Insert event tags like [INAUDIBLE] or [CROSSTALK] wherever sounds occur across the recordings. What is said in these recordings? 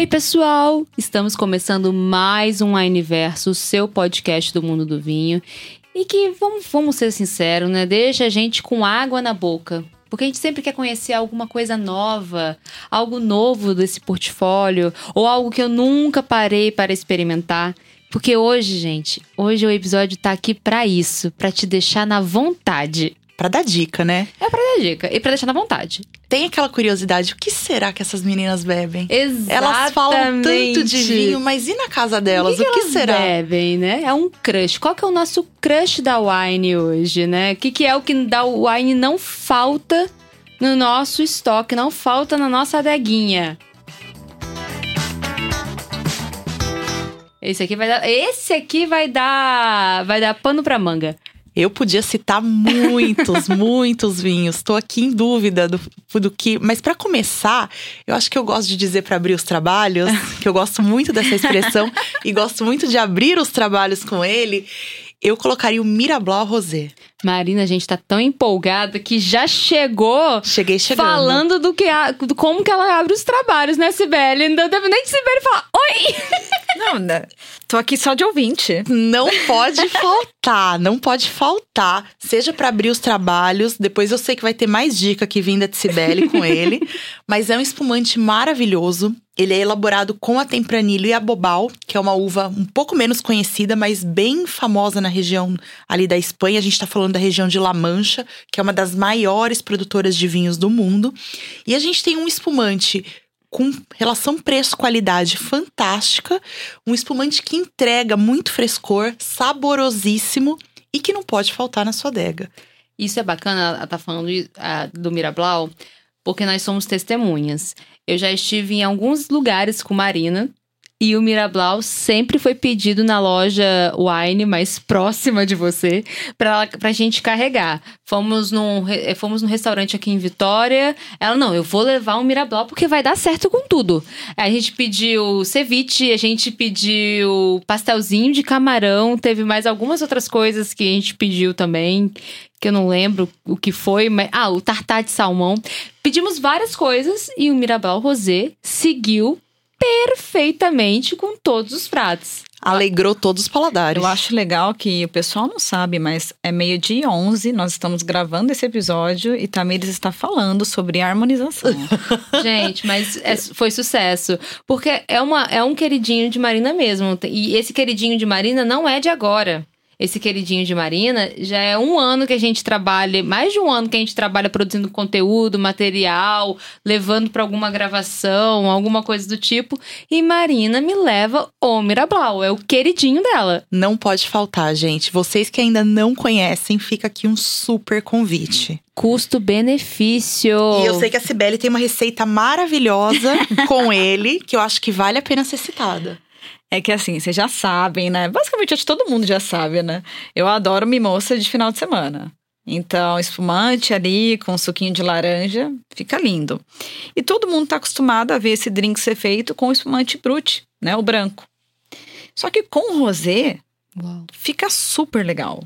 Ei, pessoal! Estamos começando mais um Wineverso, o seu podcast do mundo do vinho. E que, vamos, vamos ser sinceros, né? Deixa a gente com água na boca. Porque a gente sempre quer conhecer alguma coisa nova, algo novo desse portfólio, ou algo que eu nunca parei para experimentar. Porque hoje, gente, hoje o episódio tá aqui para isso, para te deixar na vontade. Pra dar dica, né? É pra dar dica e pra deixar na vontade. Tem aquela curiosidade, o que será que essas meninas bebem? Exatamente. Elas falam tanto de vinho, mas e na casa delas? O que, o que elas será? bebem, né? É um crush. Qual que é o nosso crush da wine hoje, né? O que, que é o que da wine não falta no nosso estoque, não falta na nossa adeguinha? Esse aqui vai dar, esse aqui vai dar, vai dar pano pra manga. Eu podia citar muitos, [LAUGHS] muitos vinhos. Tô aqui em dúvida do, do que. Mas para começar, eu acho que eu gosto de dizer para abrir os trabalhos, que eu gosto muito dessa expressão [LAUGHS] e gosto muito de abrir os trabalhos com ele. Eu colocaria o Mirablau Rosé. Marina, a gente tá tão empolgada que já chegou Cheguei chegando. falando do que a- do como que ela abre os trabalhos, né, Sibeli? Não deve nem de Sibeli falar oi! [LAUGHS] Não, né? Tô aqui só de ouvinte. Não pode faltar, não pode faltar. Seja para abrir os trabalhos, depois eu sei que vai ter mais dica que vinda de Cibele com ele. mas é um espumante maravilhoso. Ele é elaborado com a Tempranillo e a Bobal, que é uma uva um pouco menos conhecida, mas bem famosa na região ali da Espanha. A gente tá falando da região de La Mancha, que é uma das maiores produtoras de vinhos do mundo. E a gente tem um espumante com relação preço-qualidade fantástica, um espumante que entrega muito frescor, saborosíssimo e que não pode faltar na sua adega. Isso é bacana, ela tá falando do Mirablau, porque nós somos testemunhas. Eu já estive em alguns lugares com Marina. E o Mirablau sempre foi pedido na loja Wine mais próxima de você pra, pra gente carregar. Fomos num, eh, fomos num restaurante aqui em Vitória. Ela, não, eu vou levar um Mirablau porque vai dar certo com tudo. A gente pediu ceviche, a gente pediu pastelzinho de camarão, teve mais algumas outras coisas que a gente pediu também, que eu não lembro o que foi, mas. Ah, o tartar de salmão. Pedimos várias coisas e o Mirabal Rosé seguiu perfeitamente com todos os pratos. Alegrou todos os paladares. Eu acho legal que o pessoal não sabe, mas é meio-dia e 11, nós estamos gravando esse episódio e Tamires está falando sobre harmonização. [LAUGHS] Gente, mas é- foi sucesso. Porque é, uma, é um queridinho de Marina mesmo. E esse queridinho de Marina não é de agora. Esse queridinho de Marina já é um ano que a gente trabalha, mais de um ano que a gente trabalha produzindo conteúdo, material, levando para alguma gravação, alguma coisa do tipo. E Marina me leva o Mirablau, é o queridinho dela. Não pode faltar, gente. Vocês que ainda não conhecem, fica aqui um super convite. Custo-benefício. E eu sei que a Cibele tem uma receita maravilhosa [LAUGHS] com ele, que eu acho que vale a pena ser citada. É que assim, vocês já sabem, né? Basicamente, acho que todo mundo já sabe, né? Eu adoro mimoça de final de semana. Então, espumante ali com suquinho de laranja, fica lindo. E todo mundo tá acostumado a ver esse drink ser feito com espumante brute, né? O branco. Só que com rosé, Uau. fica super legal.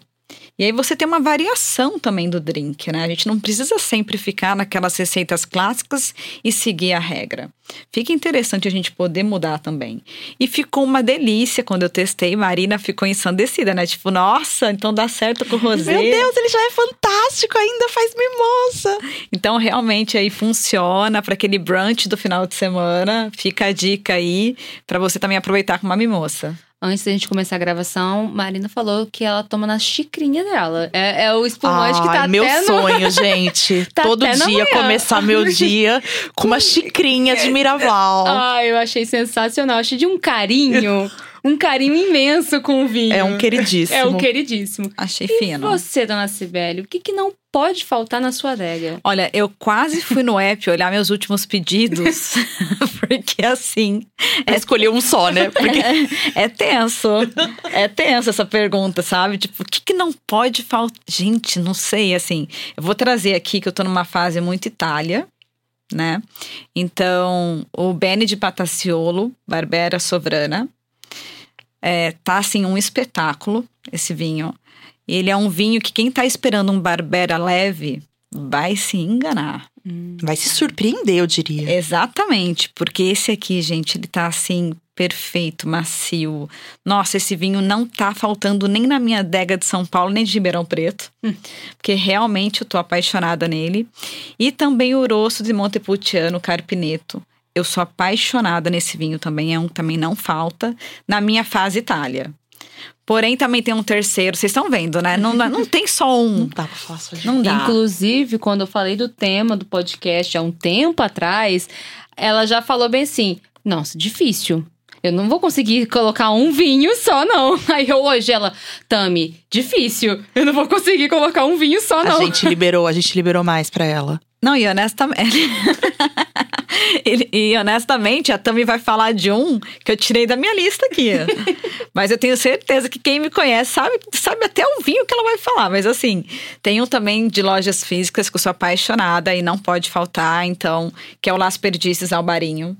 E aí você tem uma variação também do drink, né? A gente não precisa sempre ficar naquelas receitas clássicas e seguir a regra. Fica interessante a gente poder mudar também. E ficou uma delícia quando eu testei. Marina ficou ensandecida, né? Tipo, nossa, então dá certo com o rosé. Meu Deus, ele já é fantástico, ainda faz mimosa. Então, realmente aí funciona para aquele brunch do final de semana. Fica a dica aí para você também aproveitar com uma mimoça. Antes da gente começar a gravação, Marina falou que ela toma na xicrinha dela. É, é o espumante que tá meu até no... sonho, [LAUGHS] gente. Tá Todo dia começar meu [LAUGHS] dia com uma xicrinha de [LAUGHS] Miraval. Ai, eu achei sensacional. Achei de um carinho, um carinho imenso com o vinho. É um queridíssimo. É o queridíssimo. Achei E fino. você, dona Cibele, o que, que não pode faltar na sua adega? Olha, eu quase fui no app olhar meus últimos pedidos, [LAUGHS] porque assim, É escolher um só, né? Porque [LAUGHS] é, é tenso. É tenso essa pergunta, sabe? Tipo, o que, que não pode faltar? Gente, não sei, assim. Eu vou trazer aqui que eu tô numa fase muito Itália, né? Então, o Bene de Pataciolo, Barbera Sovrana, é, tá assim um espetáculo esse vinho. Ele é um vinho que quem tá esperando um Barbera leve vai se enganar. Vai se surpreender, eu diria. Exatamente, porque esse aqui, gente, ele tá assim perfeito, macio. Nossa, esse vinho não tá faltando nem na minha adega de São Paulo, nem de Ribeirão Preto, porque realmente eu tô apaixonada nele. E também o Rosso de Montepulciano Carpineto. Eu sou apaixonada nesse vinho também, é um que também não falta na minha fase Itália. Porém, também tem um terceiro, vocês estão vendo, né? Não, não tem só [LAUGHS] Não um. dá pra falar só de Não dá. Inclusive, quando eu falei do tema do podcast há um tempo atrás, ela já falou bem assim: nossa, difícil. Eu não vou conseguir colocar um vinho só, não. [LAUGHS] Aí eu hoje ela, Tami, difícil. Eu não vou conseguir colocar um vinho só, A não. gente liberou, a gente liberou mais pra ela. Não, e honestamente. [LAUGHS] [LAUGHS] Ele- e honestamente, a Tami vai falar de um que eu tirei da minha lista aqui. [LAUGHS] Mas eu tenho certeza que quem me conhece sabe, sabe até o vinho que ela vai falar. Mas assim, tem um também de lojas físicas que eu sou apaixonada e não pode faltar, então, que é o Las Perdices Albarinho.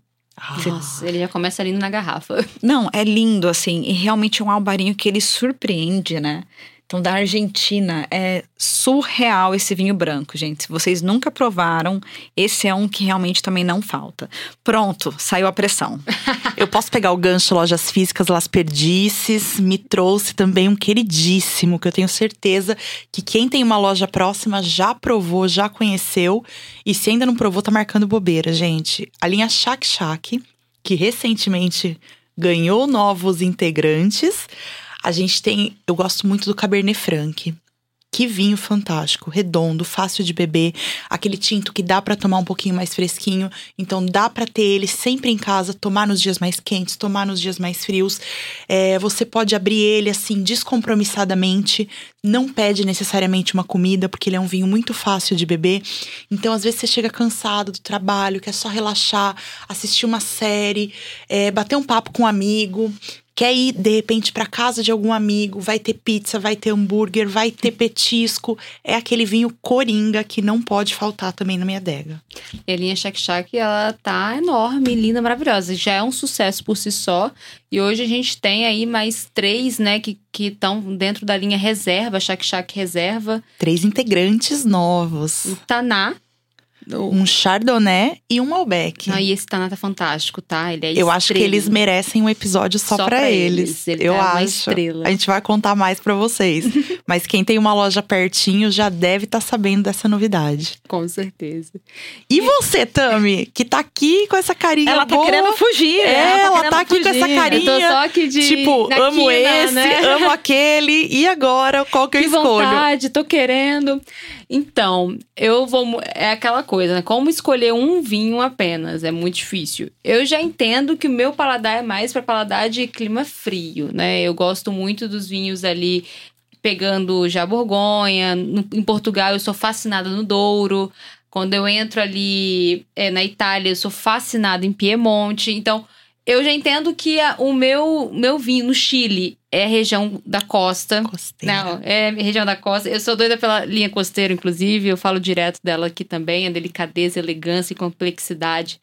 Nossa, ele já começa ali na garrafa. Não, é lindo, assim, e realmente é um albarinho que ele surpreende, né? Da Argentina, é surreal esse vinho branco, gente. Vocês nunca provaram, esse é um que realmente também não falta. Pronto, saiu a pressão. [LAUGHS] Eu posso pegar o gancho Lojas Físicas Las Perdices. Me trouxe também um queridíssimo, que eu tenho certeza que quem tem uma loja próxima já provou, já conheceu. E se ainda não provou, tá marcando bobeira, gente. A linha Shack Shack, que recentemente ganhou novos integrantes. A gente tem, eu gosto muito do Cabernet Franc. Que vinho fantástico, redondo, fácil de beber, aquele tinto que dá pra tomar um pouquinho mais fresquinho, então dá pra ter ele sempre em casa, tomar nos dias mais quentes, tomar nos dias mais frios. É, você pode abrir ele assim descompromissadamente, não pede necessariamente uma comida, porque ele é um vinho muito fácil de beber. Então, às vezes você chega cansado do trabalho, quer só relaxar, assistir uma série, é, bater um papo com um amigo. Quer ir, de repente, para casa de algum amigo, vai ter pizza, vai ter hambúrguer, vai ter petisco. É aquele vinho coringa que não pode faltar também na minha adega. E a linha Shack Shack, ela tá enorme, linda, maravilhosa. Já é um sucesso por si só. E hoje a gente tem aí mais três, né, que estão dentro da linha reserva, Shack Shack Reserva. Três integrantes novos: O Taná. Um Chardonnay e um Malbec. Não, e esse Taná tá fantástico, tá? Ele é Eu acho que estrela. eles merecem um episódio só, Só pra pra eles. eles. Ele Eu tá uma acho. estrela. A gente vai contar mais pra vocês. [LAUGHS] Mas quem tem uma loja pertinho já deve estar sabendo dessa novidade. Com certeza. E você, Tami, que tá aqui com essa carinha Ela tá boa. querendo fugir. É, ela querendo tá aqui com essa fugir. carinha. Eu tô só aqui de. Tipo, na amo quina, esse, né? amo aquele. E agora, qual que eu que escolho? vontade, tô querendo. Então, eu vou. É aquela coisa, né? Como escolher um vinho apenas? É muito difícil. Eu já entendo que o meu paladar é mais para paladar de clima frio, né? Eu gosto muito dos vinhos ali pegando já Borgonha. No- em Portugal, eu sou fascinada no Douro. Quando eu entro ali é, na Itália, eu sou fascinada em Piemonte. Então, eu já entendo que a- o meu, meu vinho no Chile é a região da costa. Costeira. Não, é região da costa. Eu sou doida pela linha costeira, inclusive. Eu falo direto dela aqui também. A delicadeza, elegância e complexidade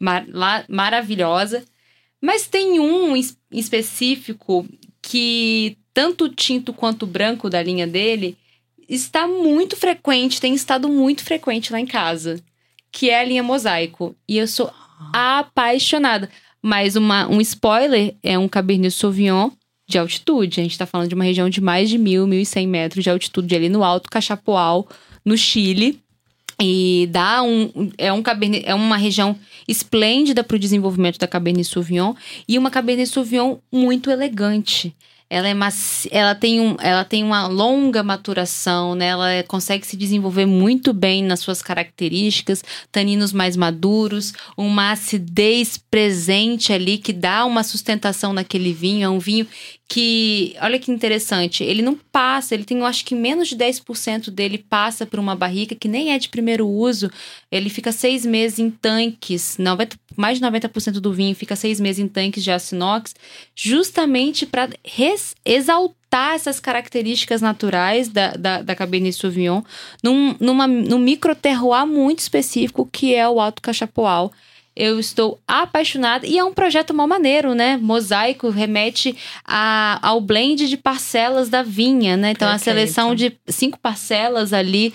mar- lá- maravilhosa. Mas tem um es- específico que tanto o tinto quanto o branco da linha dele está muito frequente, tem estado muito frequente lá em casa, que é a linha mosaico. E eu sou apaixonada. Mas uma, um spoiler é um Cabernet Sauvignon de altitude. A gente tá falando de uma região de mais de mil, mil e cem metros de altitude ali no Alto Cachapoal, no Chile. E dá um. É, um Cabernet, é uma região esplêndida para o desenvolvimento da Cabernet Sauvignon e uma Cabernet Sauvignon muito elegante. Ela, é ela, tem um... ela tem uma longa maturação, né? Ela é- consegue se desenvolver muito bem nas suas características, taninos mais maduros, uma acidez presente ali que dá uma sustentação naquele vinho. É um vinho que, olha que interessante, ele não passa, ele tem, eu acho que menos de 10% dele passa por uma barrica que nem é de primeiro uso. Ele fica seis meses em tanques, 90, mais de 90% do vinho fica seis meses em tanques de aço inox, justamente para exaltar essas características naturais da, da, da Cabernet Sauvignon num, numa, num micro terroir muito específico que é o Alto Cachapoal. Eu estou apaixonada e é um projeto mal maneiro, né? Mosaico remete a, ao blend de parcelas da vinha, né? Então a Perfeito. seleção de cinco parcelas ali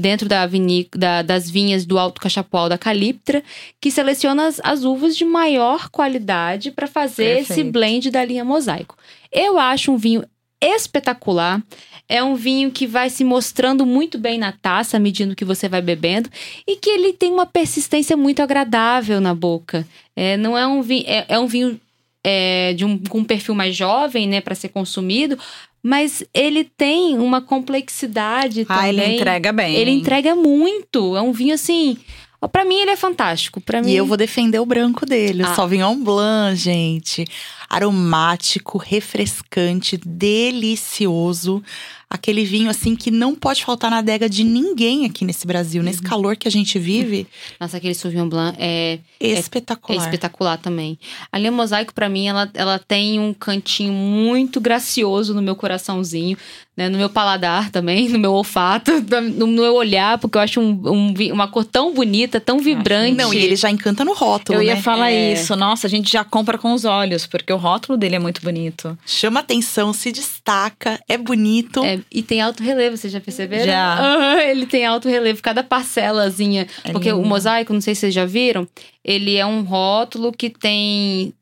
dentro da da- das vinhas do Alto Cachapoal da Caliptra, que seleciona as, as uvas de maior qualidade para fazer esse Perfeito. blend da linha Mosaico. Eu acho um vinho espetacular. É um vinho que vai se mostrando muito bem na taça, à medida que você vai bebendo, e que ele tem uma persistência muito agradável na boca. É, não é um vinho, é, é um vinho é, de um, com um perfil mais jovem, né, para ser consumido, mas ele tem uma complexidade Ah, também. ele entrega bem. Ele entrega muito. É um vinho assim. Ó, Pra mim, ele é fantástico. Para mim, E eu vou defender o branco dele, Ah. o Sauvignon Blanc, gente. Aromático, refrescante, delicioso. Aquele vinho, assim, que não pode faltar na adega de ninguém aqui nesse Brasil. Uhum. Nesse calor que a gente vive, Nossa, aquele Sauvignon Blanc é, é espetacular. espetacular também. A linha Mosaico, pra mim, ela, ela tem um cantinho muito gracioso no meu coraçãozinho, né? No meu paladar também, [LAUGHS] no meu olfato, [LAUGHS] no meu olhar, porque eu acho um, um uma cor tão bonita, tão vibrante. Não, e ele já encanta no rótulo, Eu ia né? falar É. isso. Nossa, a gente já compra com os olhos, porque o rótulo dele é muito bonito. Chama atenção, se destaca, é bonito. É, e tem alto relevo, vocês já perceberam? Já. Aham, ele tem alto relevo, cada parcelazinha. É porque o lindo. mosaico, não sei se vocês já viram, ele é um rótulo que tem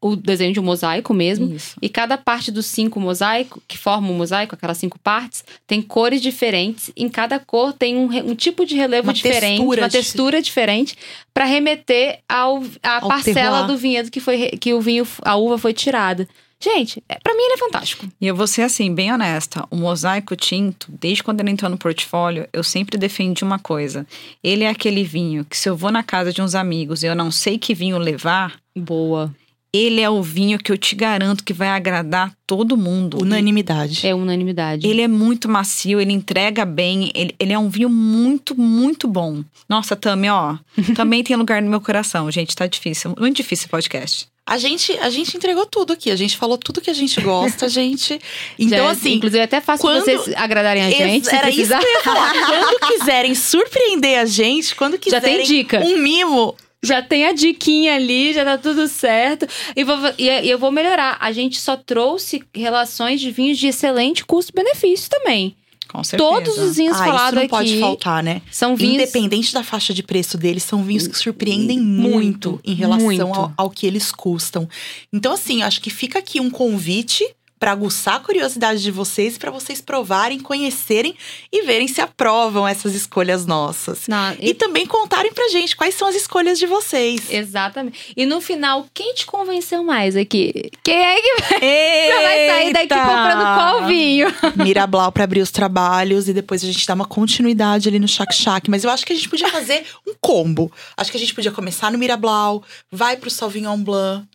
o desenho de um mosaico mesmo. Isso. E cada parte dos cinco mosaicos, que formam o mosaico, aquelas cinco partes, tem cores diferentes. Em cada cor tem um, um tipo de relevo Uma diferente, textura uma textura diferente, para remeter ao, à Ao parcela terroir. do vinhedo que, foi, que o vinho, a uva foi tirada. Gente, é, para mim ele é fantástico. E eu vou ser assim, bem honesta. O mosaico tinto, desde quando ele entrou no portfólio, eu sempre defendi uma coisa. Ele é aquele vinho que, se eu vou na casa de uns amigos e eu não sei que vinho levar, Boa. Ele é o vinho que eu te garanto que vai agradar todo mundo. Unanimidade. É unanimidade. Ele é muito macio, ele entrega bem, ele, ele é um vinho muito, muito bom. Nossa, Tami, ó, [LAUGHS] também tem lugar no meu coração, gente, tá difícil, muito difícil esse podcast. A gente, a gente entregou tudo aqui. A gente falou tudo que a gente gosta, [LAUGHS] gente. Então, Já- assim, Inclusive, é até fácil quando- vocês agradarem a gente. Era precisar. isso que eu ia falar. [LAUGHS] quando quiserem surpreender a gente, quando Já quiserem tem dica. um mimo, Já tem a diquinha ali, já tá tudo certo. E, vou- e- e eu vou melhorar. A gente só trouxe relações de vinhos de excelente custo-benefício também. Com certeza. Todos os vinhos ah, falados não aqui pode faltar, né? são vinhos. Independente da faixa de preço deles, são vinhos que surpreendem muito, Muito, em relação muito. Ao, ao que eles custam. Então, assim, acho que fica aqui um convite para aguçar a curiosidade de vocês, para vocês provarem, conhecerem e verem se aprovam essas escolhas nossas. Não, E também contarem pra gente quais são as escolhas de vocês. Exatamente. E no final, quem te convenceu mais aqui? Quem é que você vai [LAUGHS] sair daqui comprando qual vinho? [LAUGHS] Mirablau para abrir os trabalhos e depois a gente dá uma continuidade ali no Shack Shack. Mas eu acho que a gente podia fazer um combo. Acho que a gente podia começar no Mirablau, vai pro Sauvignon Blanc,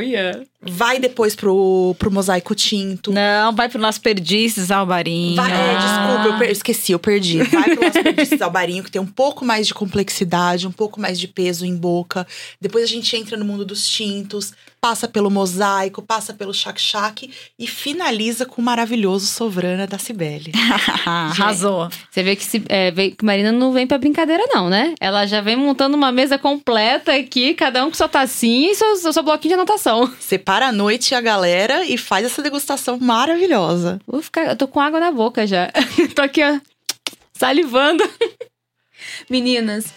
yeah. Vai depois pro, pro Mosaico Tinto. Não, vai pro Las Perdizes, Albarinho. Vai, é, desculpa, eu per- esqueci, eu perdi. Vai pro Las Perdices [LAUGHS] Albarinho, que tem um pouco mais de complexidade, um pouco mais de peso em boca. Depois a gente entra no mundo dos tintos, passa pelo mosaico, passa pelo Shack Shack e finaliza com o maravilhoso Sovrana da Cibele. [LAUGHS] Arrasou. Você vê que, se, é, vê que Marina não vem pra brincadeira, não, né? Ela já vem montando uma mesa completa aqui, cada um com sua tacinha e seu, seu bloquinho de anotação. Separa a noite e a galera e faz essa degustação maravilhosa. Vou ficar, eu tô com água na boca já. [LAUGHS] tô aqui, ó, salivando. Meninas,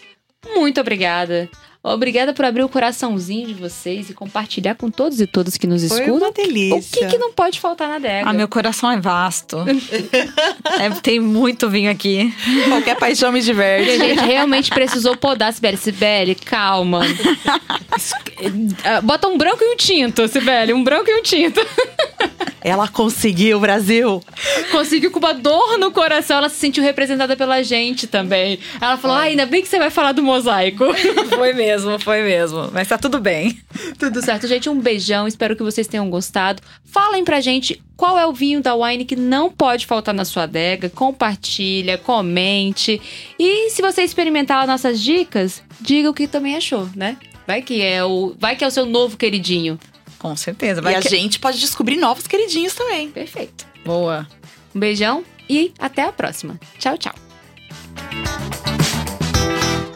muito obrigada. Obrigada por abrir o coraçãozinho de vocês e compartilhar com todos e todas que nos Foi escutam. uma delícia. O que, que não pode faltar na adega? Ah, meu coração é vasto. É, tem muito vinho aqui. Qualquer paixão me E diverte. a gente realmente precisou podar, Sibeli. Sibeli, calma. [LAUGHS] Bota um branco e um tinto, Sibeli. Um branco e um tinto. Ela conseguiu, Brasil. Conseguiu com uma dor no coração. Ela se sentiu representada pela gente também. Ela falou, ah, ainda bem que você vai falar do mosaico. [LAUGHS] Foi mesmo, foi mesmo. Mas tá tudo bem. Tudo certo, gente. Um beijão. Espero que vocês tenham gostado. Falem pra gente qual é o vinho da Wine que não pode faltar na sua adega. Compartilha, comente. E se você experimentar as nossas dicas, diga o que também achou, né? Vai que é o, vai que é o seu novo queridinho. Com certeza. e a que... gente pode descobrir novos queridinhos também. Perfeito. Boa. Um beijão e até a próxima. Tchau, tchau.